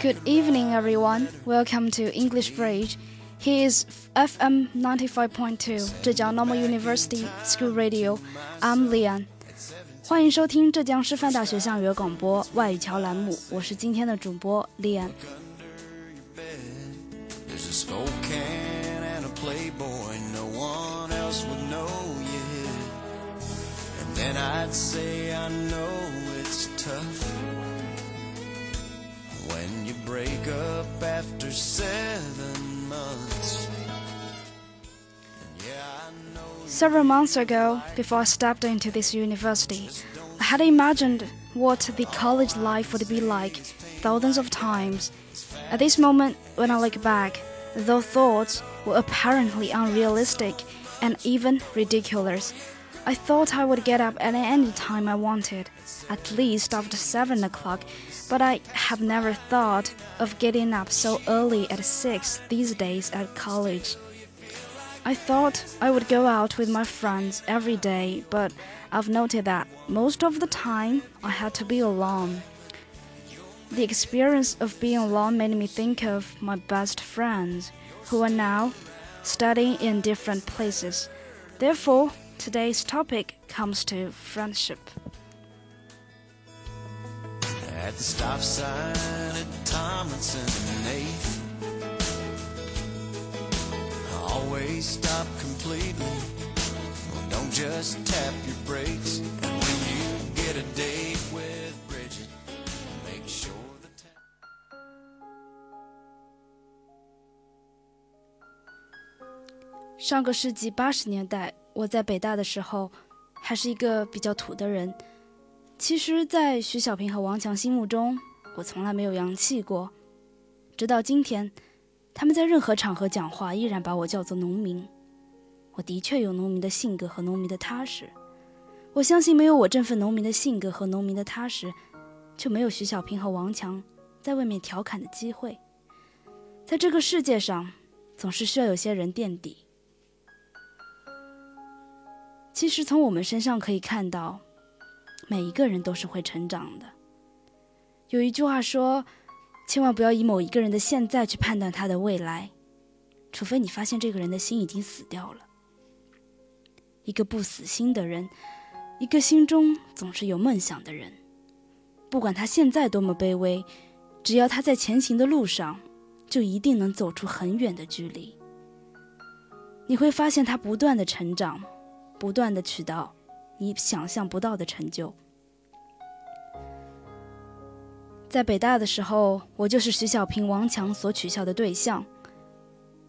Good evening, everyone. Welcome to English Bridge. Here is FM 95.2 Zhejiang Normal University School Radio. I'm Lian. 欢迎收听浙江师范大学校园广播外语桥栏目，我是今天的主播 Lian。 There's a Spokane and a Playboy, no one else would know yet. And then I'd say, I know it's tough when you break up after seven months. Several months ago, before I stepped into this university, I had imagined what the college life would be like thousands of times. At this moment, when I look back, those thoughts were apparently unrealistic and even ridiculous. I thought I would get up at any time I wanted, at least after 7 o'clock, but I have never thought of getting up so early at 6 these days at college. I thought I would go out with my friends every day, but I've noted that most of the time I had to be alone. The experience of being alone made me think of my best friends, who are now studying in different places. Therefore, today's topic comes to friendship. at the stop sign at Tomlinson and 8th. Always stop completely. Don't just tap your brakes. And when you get a date with Bridget, make sure the ta- 上个世纪八十年代， 我在北大的时候，还是一个比较土的人。其实，在徐小平和王强心目中，我从来没有洋气过。直到今天，他们在任何场合讲话，依然把我叫做农民。我的确有农民的性格和农民的踏实。我相信，没有我这份农民的性格和农民的踏实，就没有徐小平和王强在外面调侃的机会。在这个世界上，总是需要有些人垫底。其实从我们身上可以看到，每一个人都是会成长的。有一句话说：“千万不要以某一个人的现在去判断他的未来，除非你发现这个人的心已经死掉了。”一个不死心的人，一个心中总是有梦想的人，不管他现在多么卑微，只要他在前行的路上，就一定能走出很远的距离。你会发现他不断的成长。不断的取到你想象不到的成就。在北大的时候，我就是徐小平、王强所取笑的对象。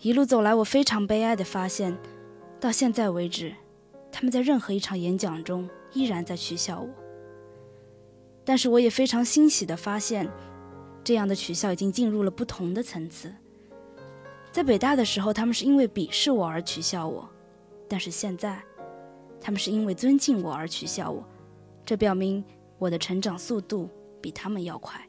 一路走来，我非常悲哀的发现，到现在为止，他们在任何一场演讲中依然在取笑我。但是我也非常欣喜的发现，这样的取笑已经进入了不同的层次。在北大的时候，他们是因为鄙视我而取笑我，但是现在。他们是因为尊敬我而取笑我，这表明我的成长速度比他们要快。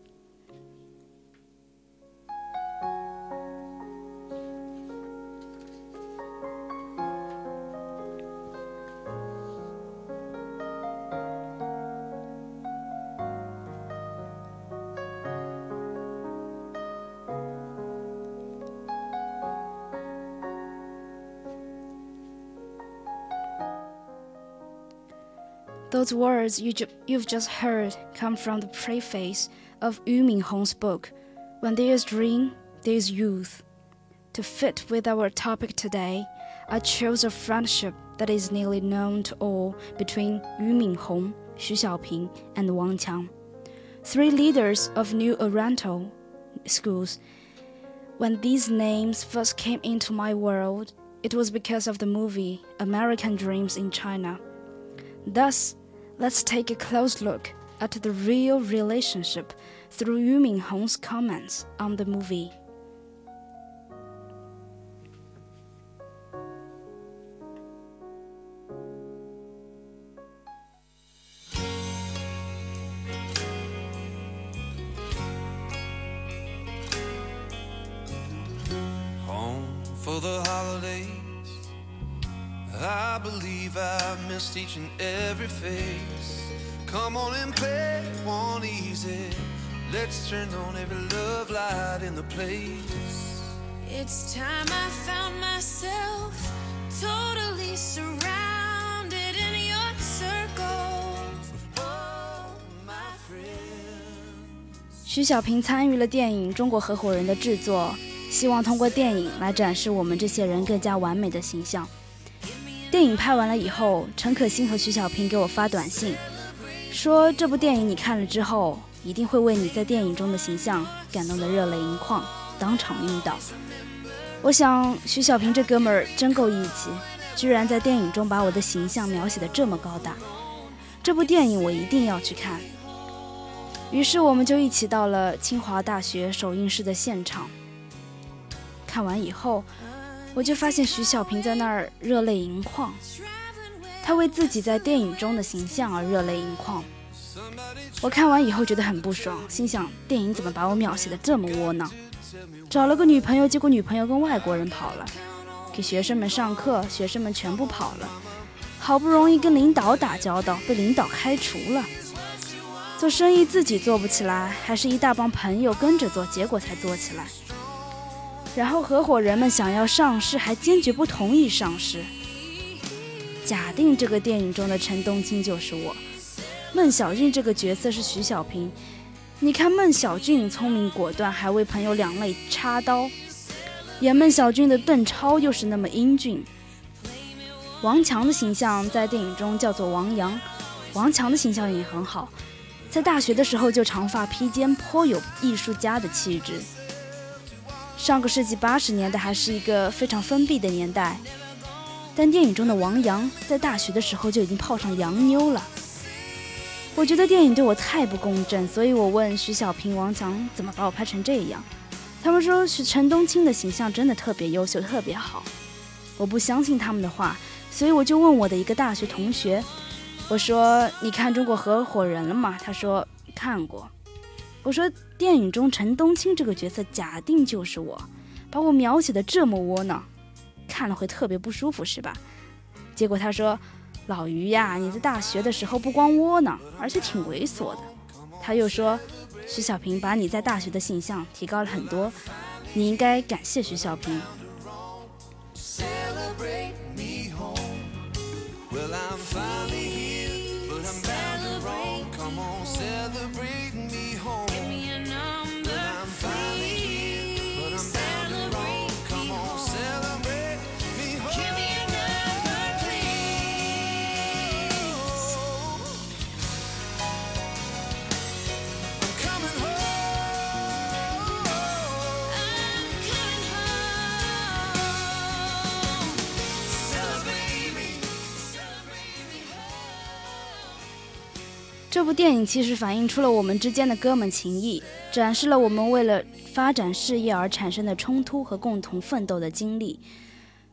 Those words you ju- you've just heard come from the preface of Yu Minhong's book, When There is Dream, There is Youth. To fit with our topic today, I chose a friendship that is nearly known to all between Yu Minhong, Xu Xiaoping, and Wang Qiang, three leaders of New Oriental schools. When these names first came into my world, it was because of the movie American Dreams in China. Thus, let's take a close look at the real relationship through Yu Minhong's comments on the movie. Place. It's time I found myself totally surrounded in your circle. Oh, my. 徐小平参与了电影《中国合伙人》的制作，希望通过电影来展示我们这些人更加完美的形象。电影拍完了以后，陈可辛和徐小平给我发短信，说这部电影你看了之后，一定会为你在电影中的形象感动得热泪盈眶，当场晕倒。我想徐小平这哥们儿真够义气，居然在电影中把我的形象描写得这么高大。这部电影我一定要去看。于是我们就一起到了清华大学首映式的现场。看完以后，我就发现徐小平在那儿热泪盈眶，他为自己在电影中的形象而热泪盈眶。我看完以后觉得很不爽，心想电影怎么把我描写的这么窝囊？找了个女朋友，结果女朋友跟外国人跑了；给学生们上课，学生们全部跑了；好不容易跟领导打交道，被领导开除了；做生意自己做不起来，还是一大帮朋友跟着做，结果才做起来。然后合伙人们想要上市，还坚决不同意上市。假定这个电影中的陈冬青就是我，孟小俊这个角色是徐小平。你看孟小俊聪明果断，还为朋友两肋插刀；演孟小俊的邓超又是那么英俊。王强的形象在电影中叫做王阳，王强的形象也很好，在大学的时候就长发披肩，颇有艺术家的气质。上个世纪八十年代还是一个非常封闭的年代，但电影中的王阳在大学的时候就已经泡上洋妞了。我觉得电影对我太不公正，所以我问徐小平、王强怎么把我拍成这样。他们说是陈冬青的形象真的特别优秀，特别好。我不相信他们的话，所以我就问我的一个大学同学，我说：“你看《中国合伙人》了吗？”他说：“看过。”我说，电影中陈冬青这个角色假定就是我，把我描写的这么窝囊，看了会特别不舒服是吧？结果他说，老于呀，你在大学的时候不光窝囊，而且挺猥琐的。他又说，徐小平把你在大学的形象提高了很多，你应该感谢徐小平。这部电影其实反映出了我们之间的哥们情谊，展示了我们为了发展事业而产生的冲突和共同奋斗的经历。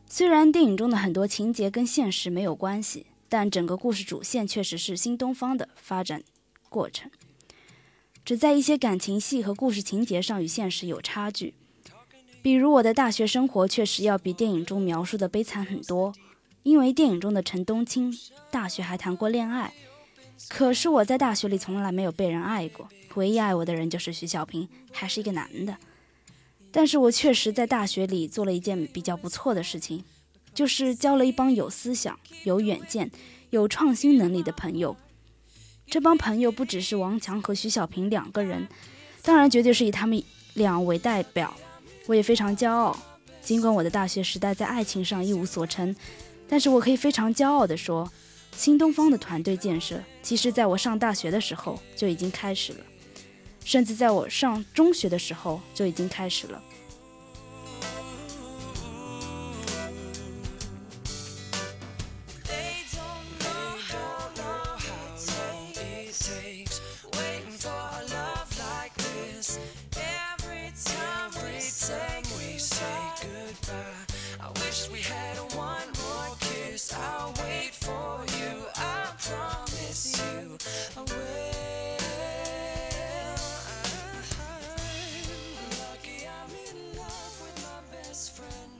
虽然电影中的很多情节跟现实没有关系，但整个故事主线确实是新东方的发展过程，只在一些感情戏和故事情节上与现实有差距。比如我的大学生活确实要比电影中描述的悲惨很多，因为电影中的陈冬青大学还谈过恋爱。可是我在大学里从来没有被人爱过，唯一爱我的人就是徐小平，还是一个男的。但是我确实在大学里做了一件比较不错的事情，就是交了一帮有思想、有远见、有创新能力的朋友。这帮朋友不只是王强和徐小平两个人，当然绝对是以他们俩为代表。我也非常骄傲，尽管我的大学时代在爱情上一无所成，但是我可以非常骄傲地说。新东方的团队建设，其实在我上大学的时候就已经开始了，甚至在我上中学的时候就已经开始了。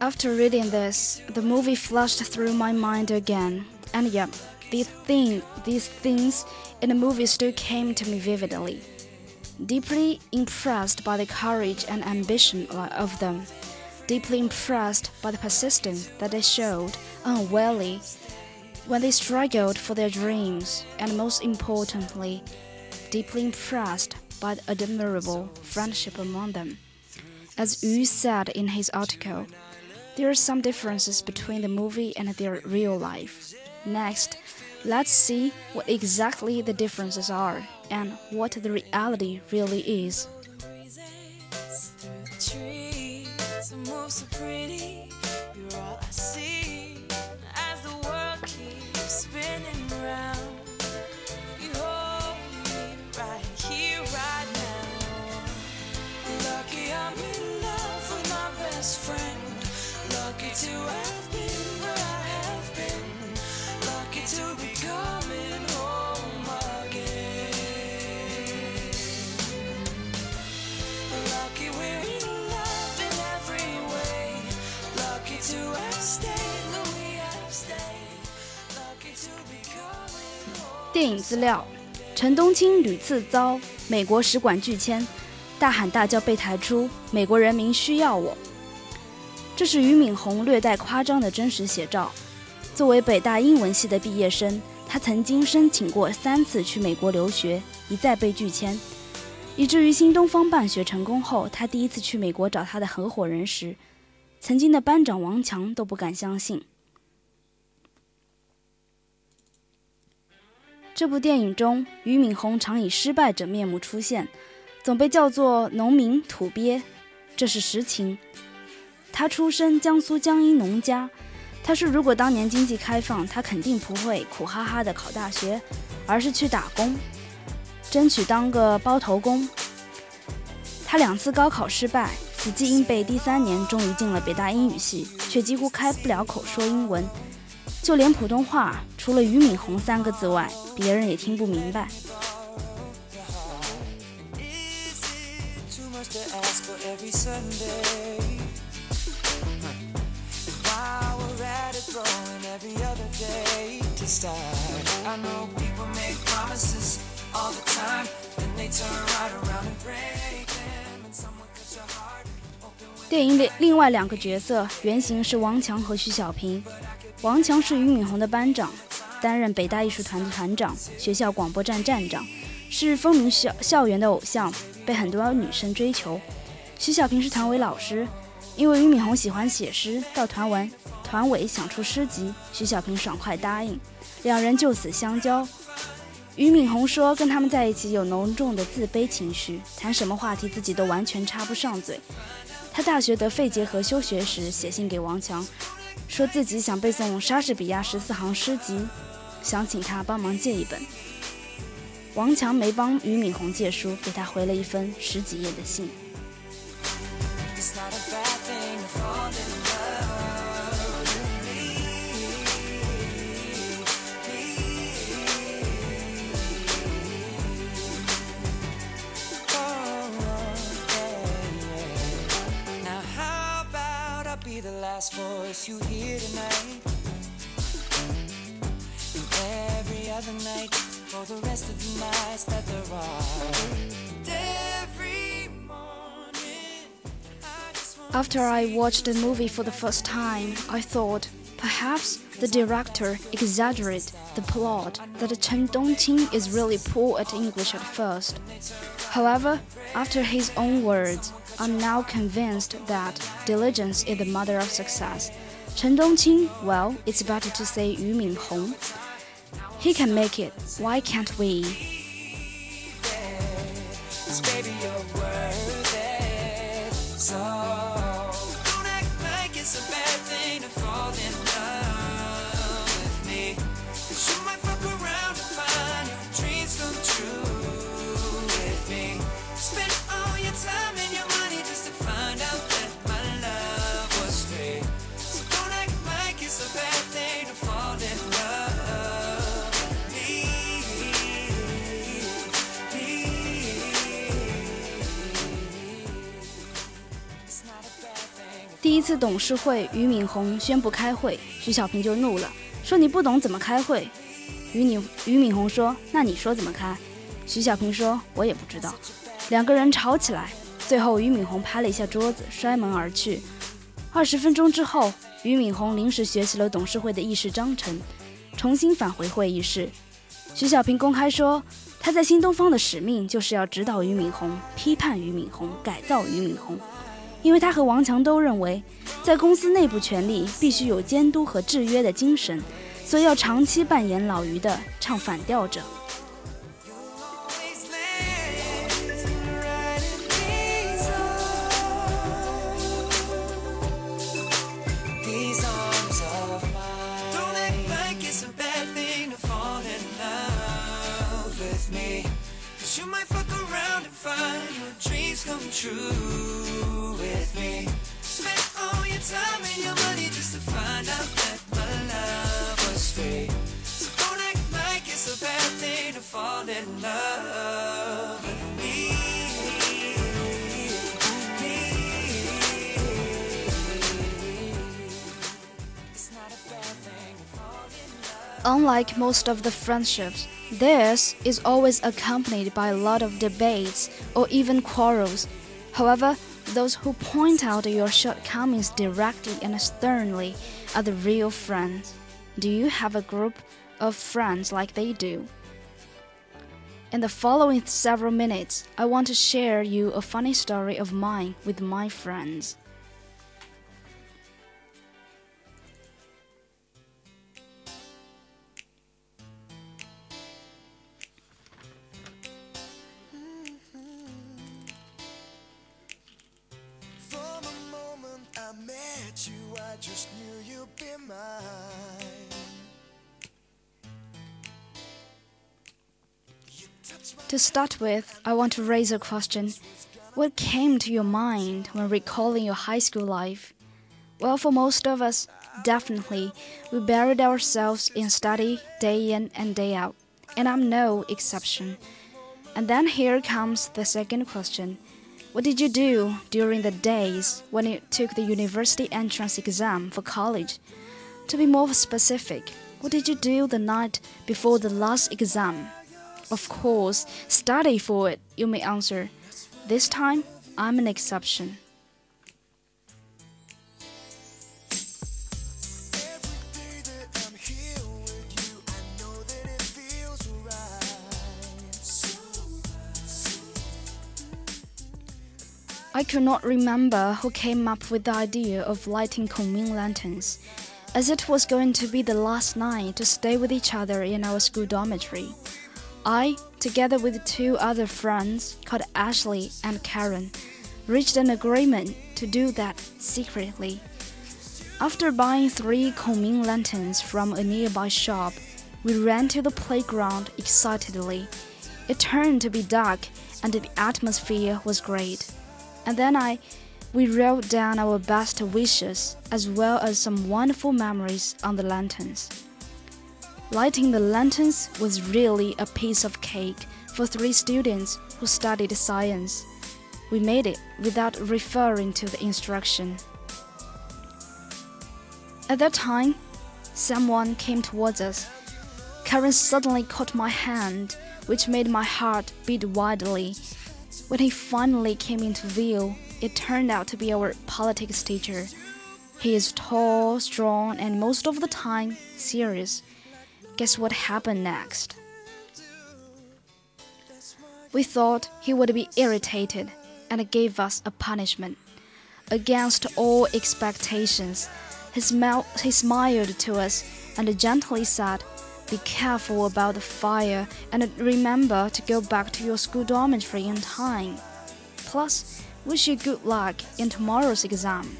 After reading this, the movie flashed through my mind again, and yeah, these thing, these things in the movie still came to me vividly. deeply impressed by the courage and ambition of them, deeply impressed by the persistence that they showed unweariedly when they struggled for their dreams, and most importantly, deeply impressed by the admirable friendship among them. As Yu said in his article, there are some differences between the movie and their real life. Next, let's see what exactly the differences are and what the reality really is. 电影资料：陈冬青屡次遭美国使馆拒签，大喊大叫被抬出，美国人民需要我。这是俞敏洪略带夸张的真实写照。作为北大英文系的毕业生，他曾经申请过三次去美国留学，一再被拒签，以至于新东方办学成功后，他第一次去美国找他的合伙人时，曾经的班长王强都不敢相信。这部电影中，俞敏洪常以失败者面目出现，总被叫做农民土鳖，这是实情。他出身江苏江阴农家，他说如果当年经济开放，他肯定不会苦哈哈的考大学，而是去打工，争取当个包头工。他两次高考失败，死记硬背第三年终于进了北大英语系，却几乎开不了口说英文，就连普通话除了俞敏洪三个字外别人也听不明白。电影里另外两个角色原型是王强和徐小平。王强是俞敏洪的班长，担任北大艺术团的团长、学校广播站站长，是风靡校校园的偶像，被很多女生追求。徐小平是团委老师，因为俞敏洪喜欢写诗，到团文团委想出诗集，徐小平爽快答应，两人就此相交。俞敏洪说，跟他们在一起有浓重的自卑情绪，谈什么话题自己都完全插不上嘴。他大学得肺结核休学时，写信给王强，说自己想背诵莎士比亚十四行诗集，想请他帮忙借一本。王强没帮俞敏洪借书，给他回了一封十几页的信。Last voice you hear tonight? And every other night for the rest of the nights that there are. Every morning. I After I watched the movie for the first time, I thought perhaps the director exaggerated the plot that Chen Dongqing is really poor at English at first. However, after his own words, I'm now convinced that diligence is the mother of success. Chen Dongqing, well, it's better to say Yu Minhong. He can make it. Why can't we? 一次董事会，俞敏洪宣布开会，徐小平就怒了，说你不懂怎么开会。俞敏俞敏洪说：“那你说怎么开？”徐小平说：“我也不知道。”两个人吵起来，最后俞敏洪拍了一下桌子，摔门而去。二十分钟之后，俞敏洪临时学习了董事会的议事章程，重新返回会议室。徐小平公开说，他在新东方的使命就是要指导俞敏洪、批判俞敏洪、改造俞敏洪，因为他和王强都认为，在公司内部权力必须有监督和制约的精神，所以要长期扮演老于的唱反调者。Unlike most of the friendships, this is always accompanied by a lot of debates or even quarrels. However, those who point out your shortcomings directly and sternly are the real friends. Do you have a group of friends like they do? In the following several minutes, I want to share you a funny story of mine with my friends. Start with, I want to raise a question. What came to your mind when recalling your high school life? Well, for most of us, definitely, we buried ourselves in study day in and day out, and I'm no exception. And then here comes the second question. What did you do during the days when you took the university entrance exam for college? To be more specific, what did you do the night before the last exam? Of course, study for it, you may answer. This time, I'm an exception. I could not remember who came up with the idea of lighting Kongming lanterns, as it was going to be the last night to stay with each other in our school dormitory. I, together with two other friends called Ashley and Karen, reached an agreement to do that secretly. After buying three Kongming lanterns from a nearby shop, we ran to the playground excitedly. It turned to be dark and the atmosphere was great. And then I we wrote down our best wishes as well as some wonderful memories on the lanterns. Lighting the lanterns was really a piece of cake for three students who studied science. We made it without referring to the instruction. At that time, someone came towards us. Karen suddenly caught my hand, which made my heart beat wildly. When he finally came into view, it turned out to be our politics teacher. He is tall, strong, and most of the time serious. Guess what happened next? We thought he would be irritated and gave us a punishment. Against all expectations, he, he smiled to us and gently said, Be careful about the fire and remember to go back to your school dormitory in time. Plus, wish you good luck in tomorrow's exam.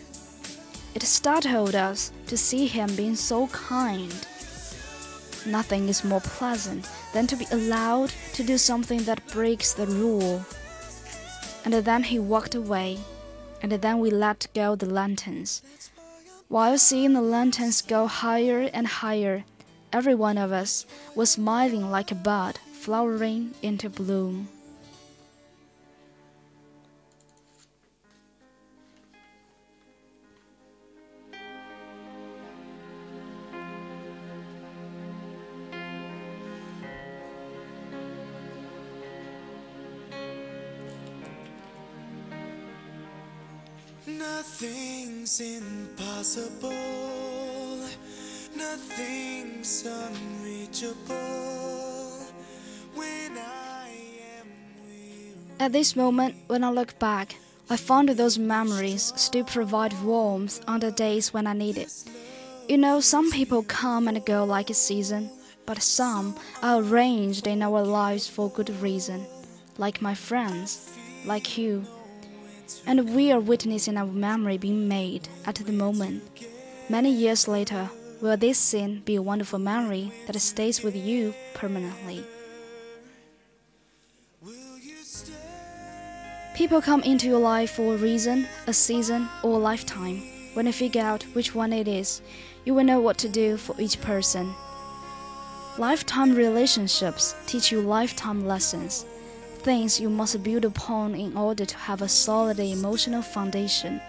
It startled us to see him being so kind. Nothing is more pleasant than to be allowed to do something that breaks the rule. And then he walked away, and then we let go the lanterns. While seeing the lanterns go higher and higher, every one of us was smiling like a bud flowering into bloom. Nothing's impossible. Nothing's unreachable. At this moment, when I look back, I find those memories still provide warmth on the days when I need it. You know, some people come and go like a season, but some are arranged in our lives for good reason, like my friends, like you. And we are witnessing our memory being made at the moment. Many years later, will this scene be a wonderful memory that stays with you permanently? People come into your life for a reason, a season, or a lifetime. When you figure out which one it is, you will know what to do for each person. Lifetime relationships teach you lifetime lessons, things you must build upon in order to have a solid emotional foundation.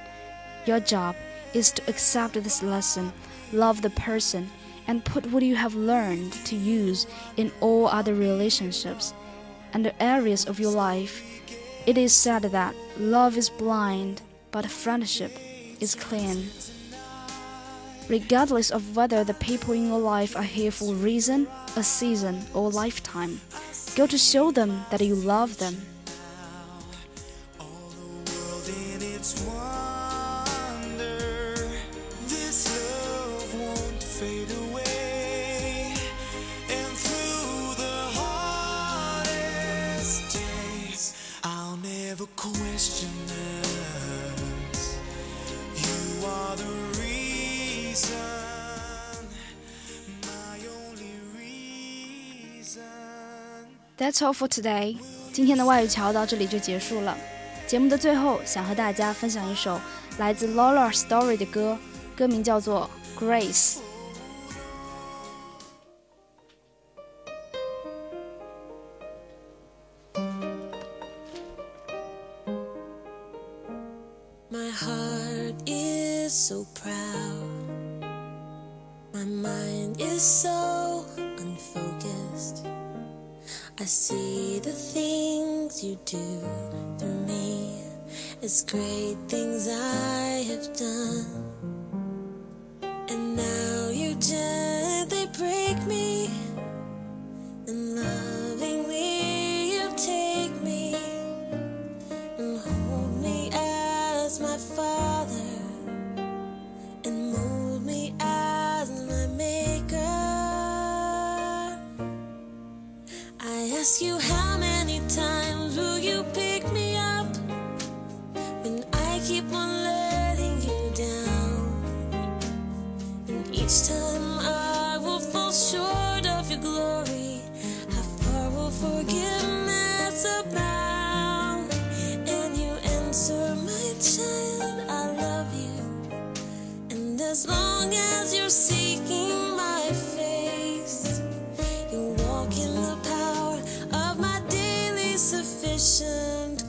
Your job is to accept this lesson, love the person, and put what you have learned to use in all other relationships and the areas of your life. It is said that love is blind, but friendship is clean. Regardless of whether the people in your life are here for a reason, a season, or a lifetime, go to show them that you love them. That's all for today. 今天的外语桥到这里就结束了。节目的最后，想和大家分享一首来自 Laura Story 的歌，歌名叫做《Grace》。And